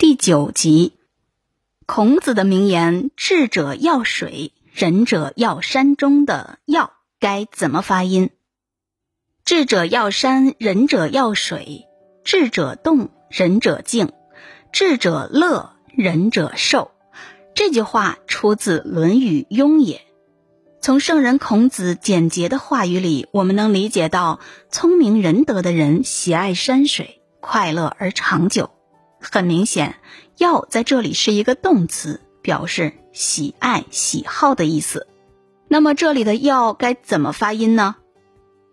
第九集，孔子的名言“智者要水，仁者要山中”的“要”该怎么发音？智者要山，仁者要水；智者动，仁者静；智者乐，仁者寿。这句话出自《论语·雍也》。从圣人孔子简洁的话语里，我们能理解到，聪明仁德的人喜爱山水，快乐而长久。很明显，要在这里是一个动词，表示喜爱、喜好的意思。那么这里的要该怎么发音呢？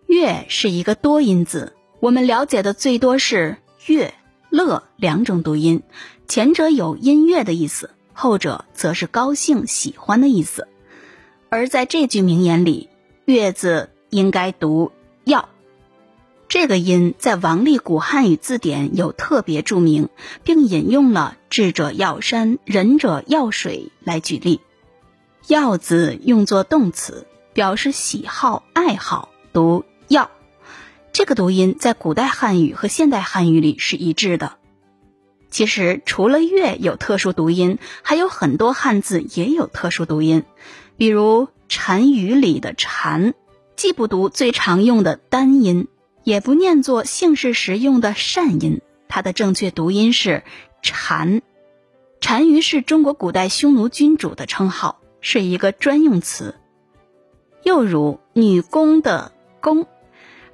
乐是一个多音字，我们了解的最多是乐、乐两种读音，前者有音乐的意思，后者则是高兴、喜欢的意思。而在这句名言里，乐字应该读要。这个音在王立古汉语字典有特别注明，并引用了“智者要山，仁者要水”来举例。要字用作动词，表示喜好、爱好，读要。这个读音在古代汉语和现代汉语里是一致的。其实，除了月有特殊读音，还有很多汉字也有特殊读音，比如禅语里的“禅”，既不读最常用的单音。也不念作姓氏时用的善音，它的正确读音是“单”。单于是中国古代匈奴君主的称号，是一个专用词。又如女工的“工”，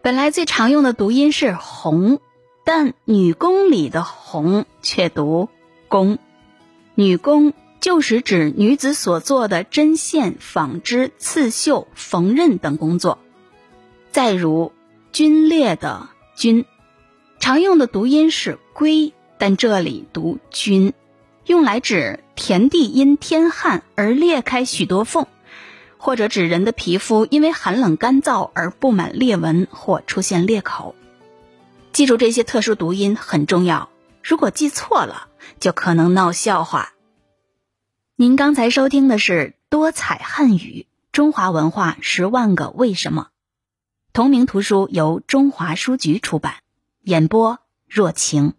本来最常用的读音是“红”，但女工里的“红”却读“工”。女工就是指女子所做的针线、纺织、刺绣、缝纫等工作。再如。皲裂的“皲”，常用的读音是“归”，但这里读“皲”，用来指田地因天旱而裂开许多缝，或者指人的皮肤因为寒冷干燥而布满裂纹或出现裂口。记住这些特殊读音很重要，如果记错了，就可能闹笑话。您刚才收听的是多彩汉语中华文化十万个为什么。同名图书由中华书局出版，演播若晴。